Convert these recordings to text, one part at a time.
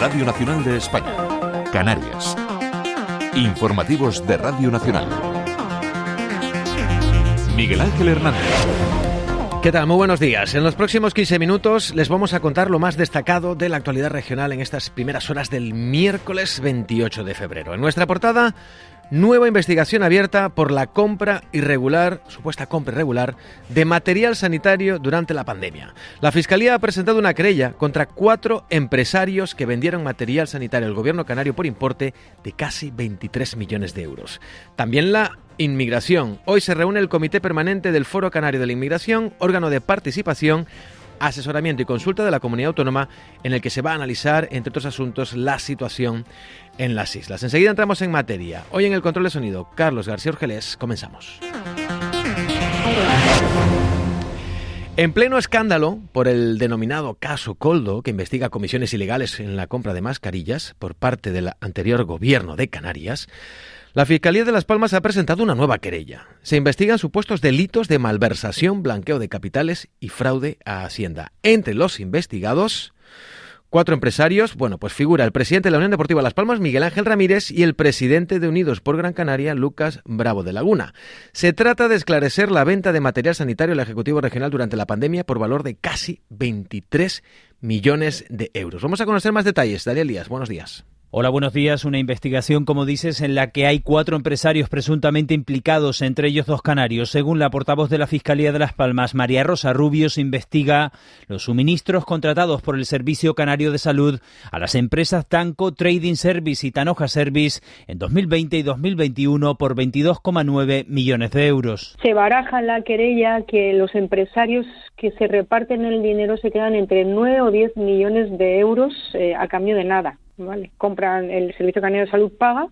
Radio Nacional de España, Canarias. Informativos de Radio Nacional. Miguel Ángel Hernández. ¿Qué tal? Muy buenos días. En los próximos 15 minutos les vamos a contar lo más destacado de la actualidad regional en estas primeras horas del miércoles 28 de febrero. En nuestra portada, Nueva investigación abierta por la compra irregular, supuesta compra irregular, de material sanitario durante la pandemia. La Fiscalía ha presentado una querella contra cuatro empresarios que vendieron material sanitario al gobierno canario por importe de casi 23 millones de euros. También la inmigración. Hoy se reúne el Comité Permanente del Foro Canario de la Inmigración, órgano de participación asesoramiento y consulta de la comunidad autónoma en el que se va a analizar, entre otros asuntos, la situación en las islas. Enseguida entramos en materia. Hoy en el control de sonido, Carlos García Orgelés, comenzamos. En pleno escándalo por el denominado caso Coldo, que investiga comisiones ilegales en la compra de mascarillas por parte del anterior gobierno de Canarias, la Fiscalía de Las Palmas ha presentado una nueva querella. Se investigan supuestos delitos de malversación, blanqueo de capitales y fraude a Hacienda. Entre los investigados, cuatro empresarios. Bueno, pues figura el presidente de la Unión Deportiva Las Palmas, Miguel Ángel Ramírez, y el presidente de Unidos por Gran Canaria, Lucas Bravo de Laguna. Se trata de esclarecer la venta de material sanitario al Ejecutivo Regional durante la pandemia por valor de casi 23 millones de euros. Vamos a conocer más detalles. Daría Elías, buenos días. Hola, buenos días. Una investigación, como dices, en la que hay cuatro empresarios presuntamente implicados, entre ellos dos canarios. Según la portavoz de la Fiscalía de Las Palmas, María Rosa Rubio, se investiga los suministros contratados por el Servicio Canario de Salud a las empresas Tanco Trading Service y Tanoja Service en 2020 y 2021 por 22,9 millones de euros. Se baraja la querella que los empresarios que se reparten el dinero se quedan entre 9 o 10 millones de euros eh, a cambio de nada. ¿Vale? Compran, el Servicio Canario de Salud paga.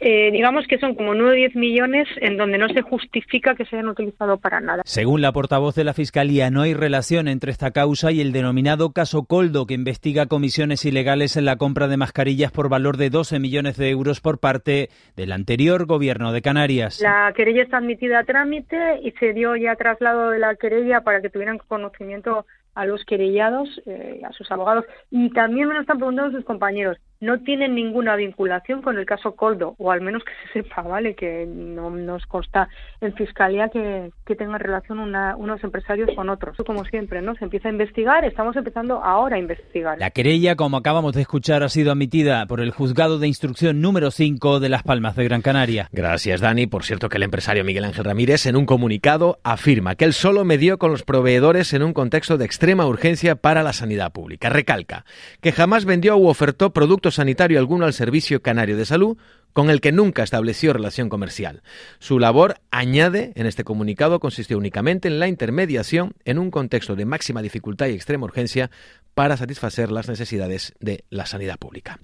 Eh, digamos que son como 9 o 10 millones en donde no se justifica que se hayan utilizado para nada. Según la portavoz de la Fiscalía, no hay relación entre esta causa y el denominado caso Coldo, que investiga comisiones ilegales en la compra de mascarillas por valor de 12 millones de euros por parte del anterior gobierno de Canarias. La querella está admitida a trámite y se dio ya traslado de la querella para que tuvieran conocimiento a los querellados, eh, a sus abogados, y también me lo están preguntando sus compañeros. No tienen ninguna vinculación con el caso Coldo, o al menos que se sepa, ¿vale? Que no nos consta en fiscalía que, que tengan relación unos empresarios con otros. Como siempre, ¿no? Se empieza a investigar, estamos empezando ahora a investigar. La querella, como acabamos de escuchar, ha sido admitida por el juzgado de instrucción número 5 de Las Palmas de Gran Canaria. Gracias, Dani. Por cierto, que el empresario Miguel Ángel Ramírez, en un comunicado, afirma que él solo medió con los proveedores en un contexto de extrema urgencia para la sanidad pública. Recalca que jamás vendió u ofertó producto sanitario alguno al Servicio Canario de Salud, con el que nunca estableció relación comercial. Su labor, añade en este comunicado, consistió únicamente en la intermediación en un contexto de máxima dificultad y extrema urgencia para satisfacer las necesidades de la sanidad pública.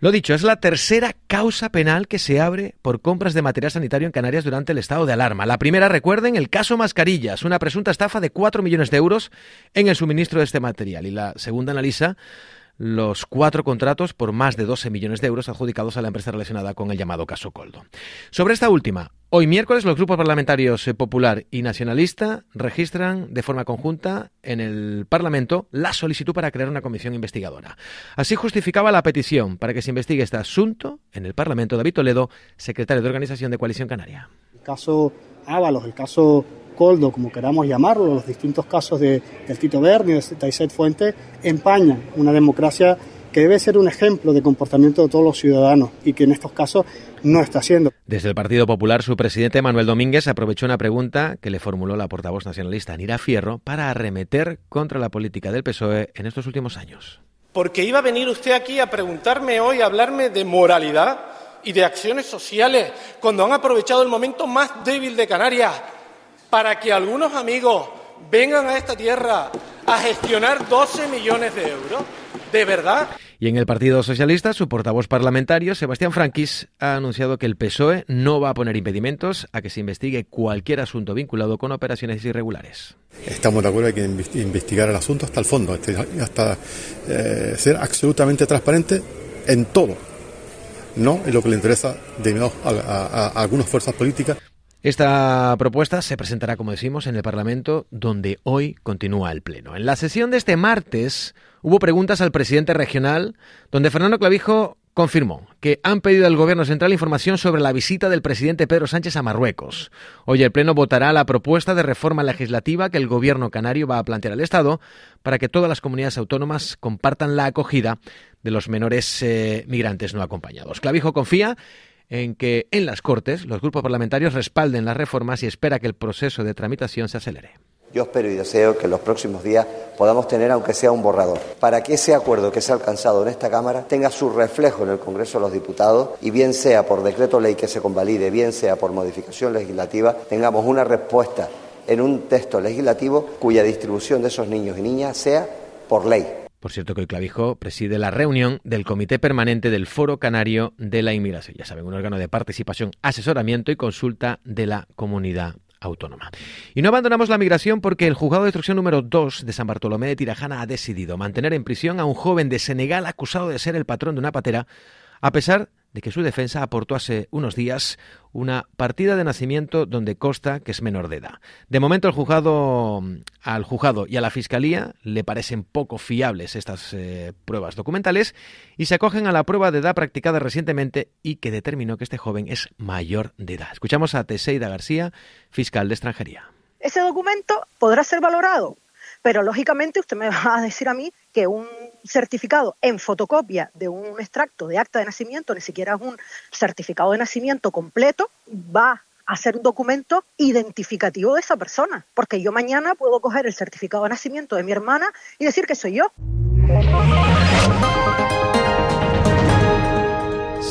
Lo dicho, es la tercera causa penal que se abre por compras de material sanitario en Canarias durante el estado de alarma. La primera, recuerden, el caso Mascarillas, una presunta estafa de 4 millones de euros en el suministro de este material. Y la segunda analiza los cuatro contratos por más de 12 millones de euros adjudicados a la empresa relacionada con el llamado caso Coldo. Sobre esta última, hoy miércoles los grupos parlamentarios eh, Popular y Nacionalista registran de forma conjunta en el Parlamento la solicitud para crear una comisión investigadora. Así justificaba la petición para que se investigue este asunto en el Parlamento David Toledo, secretario de Organización de Coalición Canaria. El caso Ábalos, el caso Coldo, como queramos llamarlo, los distintos casos de, del Tito Berni, de Taiset Fuente, empañan una democracia que debe ser un ejemplo de comportamiento de todos los ciudadanos y que en estos casos no está siendo. Desde el Partido Popular, su presidente Manuel Domínguez aprovechó una pregunta que le formuló la portavoz nacionalista Anira Fierro para arremeter contra la política del PSOE en estos últimos años. Porque iba a venir usted aquí a preguntarme hoy, a hablarme de moralidad y de acciones sociales, cuando han aprovechado el momento más débil de Canarias para que algunos amigos vengan a esta tierra a gestionar 12 millones de euros? ¿De verdad? Y en el Partido Socialista, su portavoz parlamentario, Sebastián Franquis, ha anunciado que el PSOE no va a poner impedimentos a que se investigue cualquier asunto vinculado con operaciones irregulares. Estamos de acuerdo en que investigar el asunto hasta el fondo, este, hasta eh, ser absolutamente transparente en todo, no en lo que le interesa de a algunas fuerzas políticas Esta propuesta se presentará, como decimos, en el Parlamento, donde hoy continúa el Pleno. En la sesión de este martes hubo preguntas al presidente regional, donde Fernando Clavijo confirmó que han pedido al Gobierno Central información sobre la visita del presidente Pedro Sánchez a Marruecos. Hoy el Pleno votará la propuesta de reforma legislativa que el Gobierno canario va a plantear al Estado para que todas las comunidades autónomas compartan la acogida de los menores eh, migrantes no acompañados. Clavijo confía en que en las Cortes los grupos parlamentarios respalden las reformas y espera que el proceso de tramitación se acelere. Yo espero y deseo que en los próximos días podamos tener, aunque sea un borrador, para que ese acuerdo que se ha alcanzado en esta Cámara tenga su reflejo en el Congreso de los Diputados y bien sea por decreto ley que se convalide, bien sea por modificación legislativa, tengamos una respuesta en un texto legislativo cuya distribución de esos niños y niñas sea por ley. Por cierto que el clavijo preside la reunión del Comité Permanente del Foro Canario de la Inmigración. Ya saben, un órgano de participación, asesoramiento y consulta de la comunidad autónoma. Y no abandonamos la migración porque el juzgado de instrucción número 2 de San Bartolomé de Tirajana ha decidido mantener en prisión a un joven de Senegal acusado de ser el patrón de una patera, a pesar de que su defensa aportó hace unos días una partida de nacimiento donde consta que es menor de edad. De momento, el juzgado, al juzgado y a la fiscalía le parecen poco fiables estas eh, pruebas documentales y se acogen a la prueba de edad practicada recientemente y que determinó que este joven es mayor de edad. Escuchamos a Teseida García, fiscal de extranjería. Ese documento podrá ser valorado, pero lógicamente usted me va a decir a mí que un certificado en fotocopia de un extracto de acta de nacimiento, ni siquiera es un certificado de nacimiento completo, va a ser un documento identificativo de esa persona, porque yo mañana puedo coger el certificado de nacimiento de mi hermana y decir que soy yo.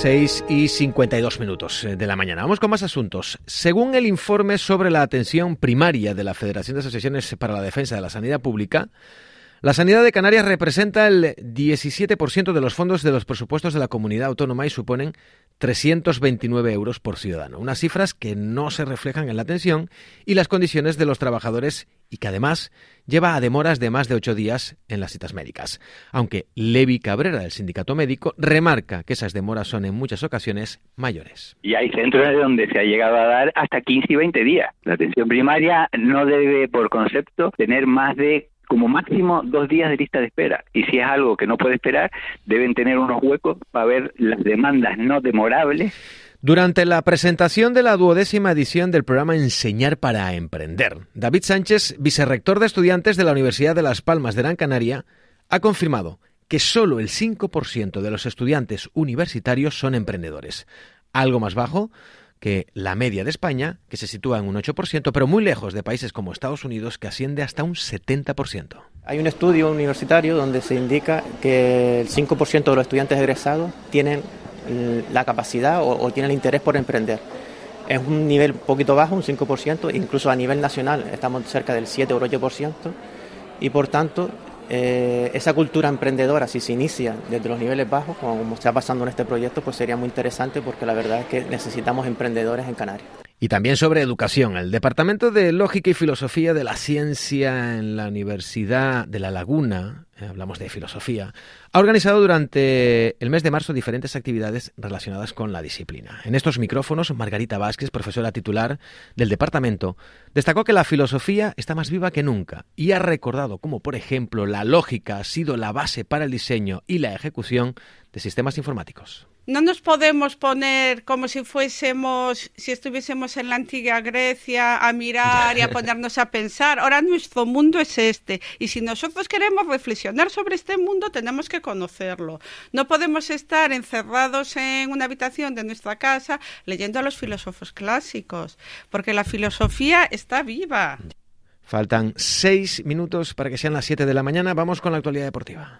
6 y 52 minutos de la mañana. Vamos con más asuntos. Según el informe sobre la atención primaria de la Federación de Asociaciones para la Defensa de la Sanidad Pública, la sanidad de Canarias representa el 17% de los fondos de los presupuestos de la comunidad autónoma y suponen 329 euros por ciudadano. Unas cifras que no se reflejan en la atención y las condiciones de los trabajadores y que además lleva a demoras de más de ocho días en las citas médicas. Aunque Levi Cabrera, del sindicato médico, remarca que esas demoras son en muchas ocasiones mayores. Y hay centros donde se ha llegado a dar hasta 15 y 20 días. La atención primaria no debe, por concepto, tener más de como máximo dos días de lista de espera. Y si es algo que no puede esperar, deben tener unos huecos para ver las demandas no demorables. Durante la presentación de la duodécima edición del programa Enseñar para Emprender, David Sánchez, vicerrector de estudiantes de la Universidad de Las Palmas de Gran Canaria, ha confirmado que solo el 5% de los estudiantes universitarios son emprendedores, algo más bajo que la media de España, que se sitúa en un 8%, pero muy lejos de países como Estados Unidos, que asciende hasta un 70%. Hay un estudio universitario donde se indica que el 5% de los estudiantes egresados tienen la capacidad o, tienen el interés por emprender. Es un nivel un poquito bajo, un 5%, incluso a nivel nacional estamos cerca del 7 o 8%, y por tanto eh, esa cultura emprendedora, si se inicia desde los niveles bajos, como está pasando en este proyecto, pues sería muy interesante porque la verdad es que necesitamos emprendedores en Canarias. Y también sobre educación. El Departamento de Lógica y Filosofía de la Ciencia en la Universidad de La Laguna, eh, hablamos de filosofía, ha organizado durante el mes de marzo diferentes actividades relacionadas con la disciplina. En estos micrófonos, Margarita Vázquez, profesora titular del departamento, destacó que la filosofía está más viva que nunca y ha recordado cómo, por ejemplo, la lógica ha sido la base para el diseño y la ejecución de sistemas informáticos no nos podemos poner como si fuésemos, si estuviésemos en la antigua Grecia a mirar y a ponernos a pensar. Ahora nuestro mundo es este. Y si nosotros queremos reflexionar sobre este mundo, tenemos que conocerlo. No podemos estar encerrados en una habitación de nuestra casa leyendo a los filósofos clásicos, porque la filosofía está viva. Faltan seis minutos para que sean las siete de la mañana. Vamos con la actualidad deportiva.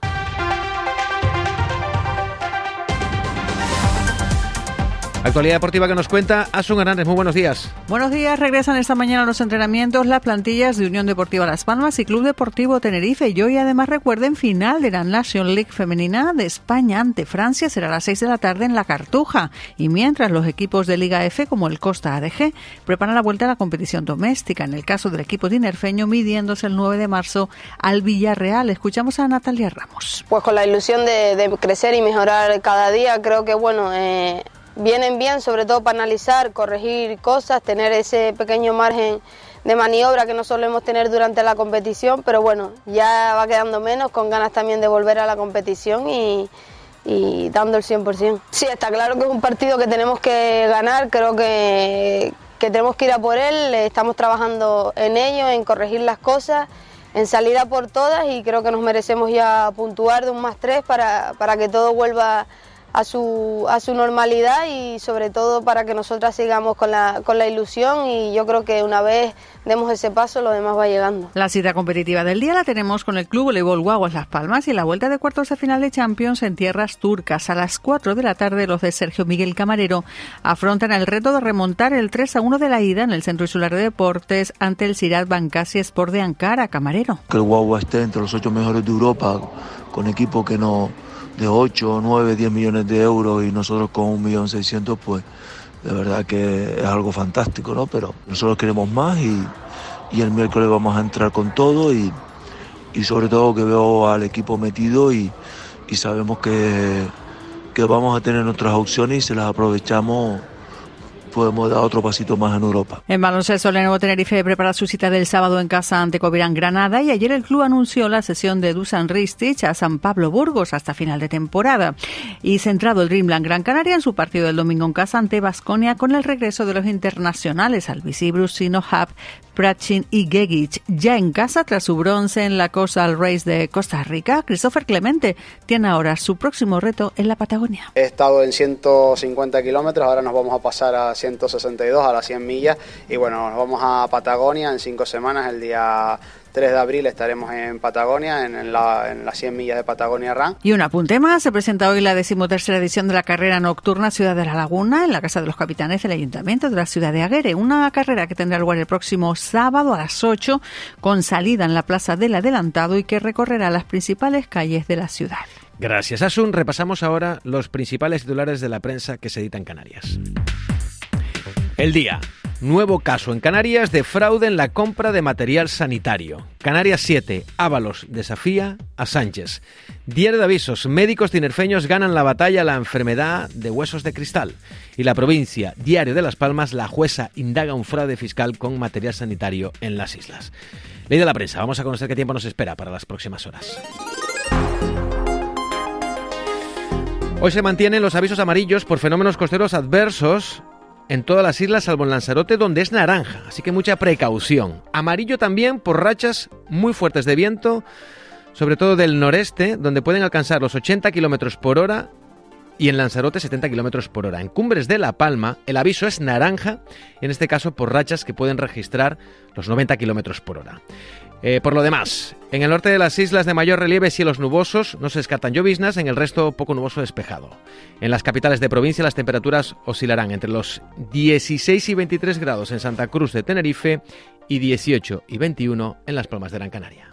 Actualidad deportiva que nos cuenta Asun Hernández. Muy buenos días. Buenos días. Regresan esta mañana los entrenamientos las plantillas de Unión Deportiva Las Palmas y Club Deportivo Tenerife. Y hoy además recuerden final de la Nation League femenina de España ante Francia. Será a las 6 de la tarde en La Cartuja. Y mientras los equipos de Liga F como el Costa ADG preparan la vuelta a la competición doméstica. En el caso del equipo tinerfeño midiéndose el 9 de marzo al Villarreal. Escuchamos a Natalia Ramos. Pues con la ilusión de, crecer y mejorar cada día. Creo que bueno... Eh vienen bien, sobre todo para analizar, corregir cosas, tener ese pequeño margen de maniobra que no solemos tener durante la competición, pero bueno, ya va quedando menos, con ganas también de volver a la competición y, dando el 100%. Sí, está claro que es un partido que tenemos que ganar, creo que, que tenemos que ir a por él, estamos trabajando en ello, en corregir las cosas, en salir a por todas y creo que nos merecemos ya puntuar de un más tres para, para que todo vuelva a su, a su normalidad y sobre todo para que nosotras sigamos con la, con la ilusión y yo creo que una vez demos ese paso lo demás va llegando. La cita competitiva del día la tenemos con el Club Voleibol Guaguas Las Palmas y la vuelta de cuartos de final de Champions en tierras turcas. A las 4 de la tarde los de Sergio Miguel Camarero afrontan el reto de remontar el 3 a 1 de la ida en el Centro Insular de Deportes ante el Sirat Bancasi Sport de Ankara, Camarero. Que el Guagua esté entre los ocho mejores de Europa con equipo que no de 8, 9, 10 millones de euros y nosotros con 1.600.000, pues de verdad que es algo fantástico, ¿no? Pero nosotros queremos más y, y el miércoles vamos a entrar con todo y, y sobre todo que veo al equipo metido y, y sabemos que, que vamos a tener nuestras opciones y se las aprovechamos podemos dar otro pasito más en Europa. En baloncesto, Lenovo Tenerife prepara su cita del sábado en casa ante Covirán Granada y ayer el club anunció la sesión de Dusan Ristich a San Pablo Burgos hasta final de temporada. Y centrado el Dreamland Gran Canaria en su partido del domingo en casa ante Basconia con el regreso de los internacionales Albici Sino Hub, Prachin y Gegic. Ya en casa, tras su bronce en la Coastal Race de Costa Rica, Christopher Clemente tiene ahora su próximo reto en la Patagonia. He estado en 150 kilómetros, ahora nos vamos a pasar a 162, a las 100 millas, y bueno, nos vamos a Patagonia en cinco semanas, el día 3 de abril estaremos en Patagonia, en, la, en las 100 millas de Patagonia Run. Y un apunte más, se presenta hoy la decimotercera edición de la carrera nocturna Ciudad de la Laguna en la Casa de los Capitanes del Ayuntamiento de la Ciudad de Aguere. Una carrera que tendrá lugar el próximo sábado a las 8 con salida en la Plaza del Adelantado y que recorrerá las principales calles de la ciudad. Gracias, Asun. Repasamos ahora los principales titulares de la prensa que se edita en Canarias. El día. Nuevo caso en Canarias de fraude en la compra de material sanitario. Canarias 7. Ábalos desafía a Sánchez. Diario de avisos. Médicos tinerfeños ganan la batalla a la enfermedad de huesos de cristal. Y la provincia. Diario de Las Palmas. La jueza indaga un fraude fiscal con material sanitario en las islas. Ley de la prensa. Vamos a conocer qué tiempo nos espera para las próximas horas. Hoy se mantienen los avisos amarillos por fenómenos costeros adversos en todas las islas salvo en Lanzarote donde es naranja, así que mucha precaución. Amarillo también por rachas muy fuertes de viento, sobre todo del noreste, donde pueden alcanzar los 80 kilómetros por hora y en Lanzarote 70 kilómetros por hora. En Cumbres de La Palma el aviso es naranja, en este caso por rachas que pueden registrar los 90 kilómetros por hora. Eh, por lo demás, en el norte de las islas de mayor relieve cielos nubosos, no se descartan lloviznas, en el resto poco nuboso despejado. En las capitales de provincia las temperaturas oscilarán entre los 16 y 23 grados en Santa Cruz de Tenerife y 18 y 21 en las Palmas de Gran Canaria.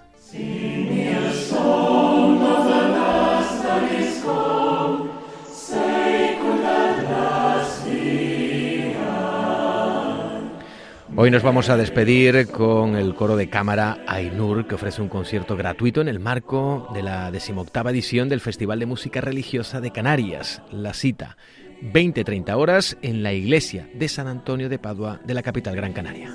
Hoy nos vamos a despedir con el coro de cámara Ainur, que ofrece un concierto gratuito en el marco de la decimoctava edición del Festival de Música Religiosa de Canarias. La cita, 20-30 horas en la iglesia de San Antonio de Padua de la capital Gran Canaria.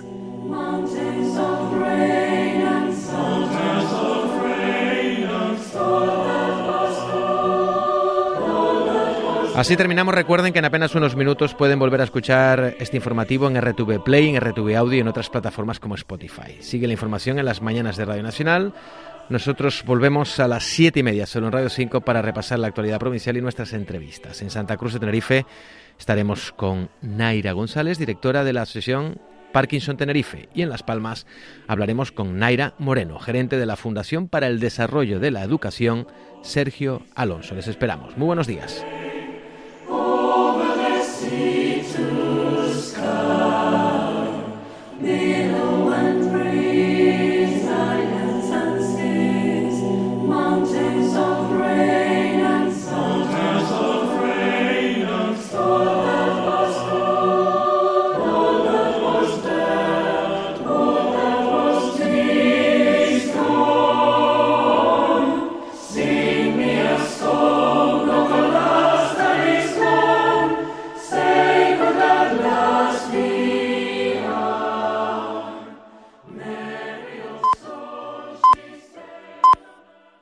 Así terminamos. Recuerden que en apenas unos minutos pueden volver a escuchar este informativo en RTV Play, en RTV Audio y en otras plataformas como Spotify. Sigue la información en las mañanas de Radio Nacional. Nosotros volvemos a las siete y media, solo en Radio 5, para repasar la actualidad provincial y nuestras entrevistas. En Santa Cruz de Tenerife estaremos con Naira González, directora de la Asociación Parkinson Tenerife. Y en Las Palmas hablaremos con Naira Moreno, gerente de la Fundación para el Desarrollo de la Educación, Sergio Alonso. Les esperamos. Muy buenos días.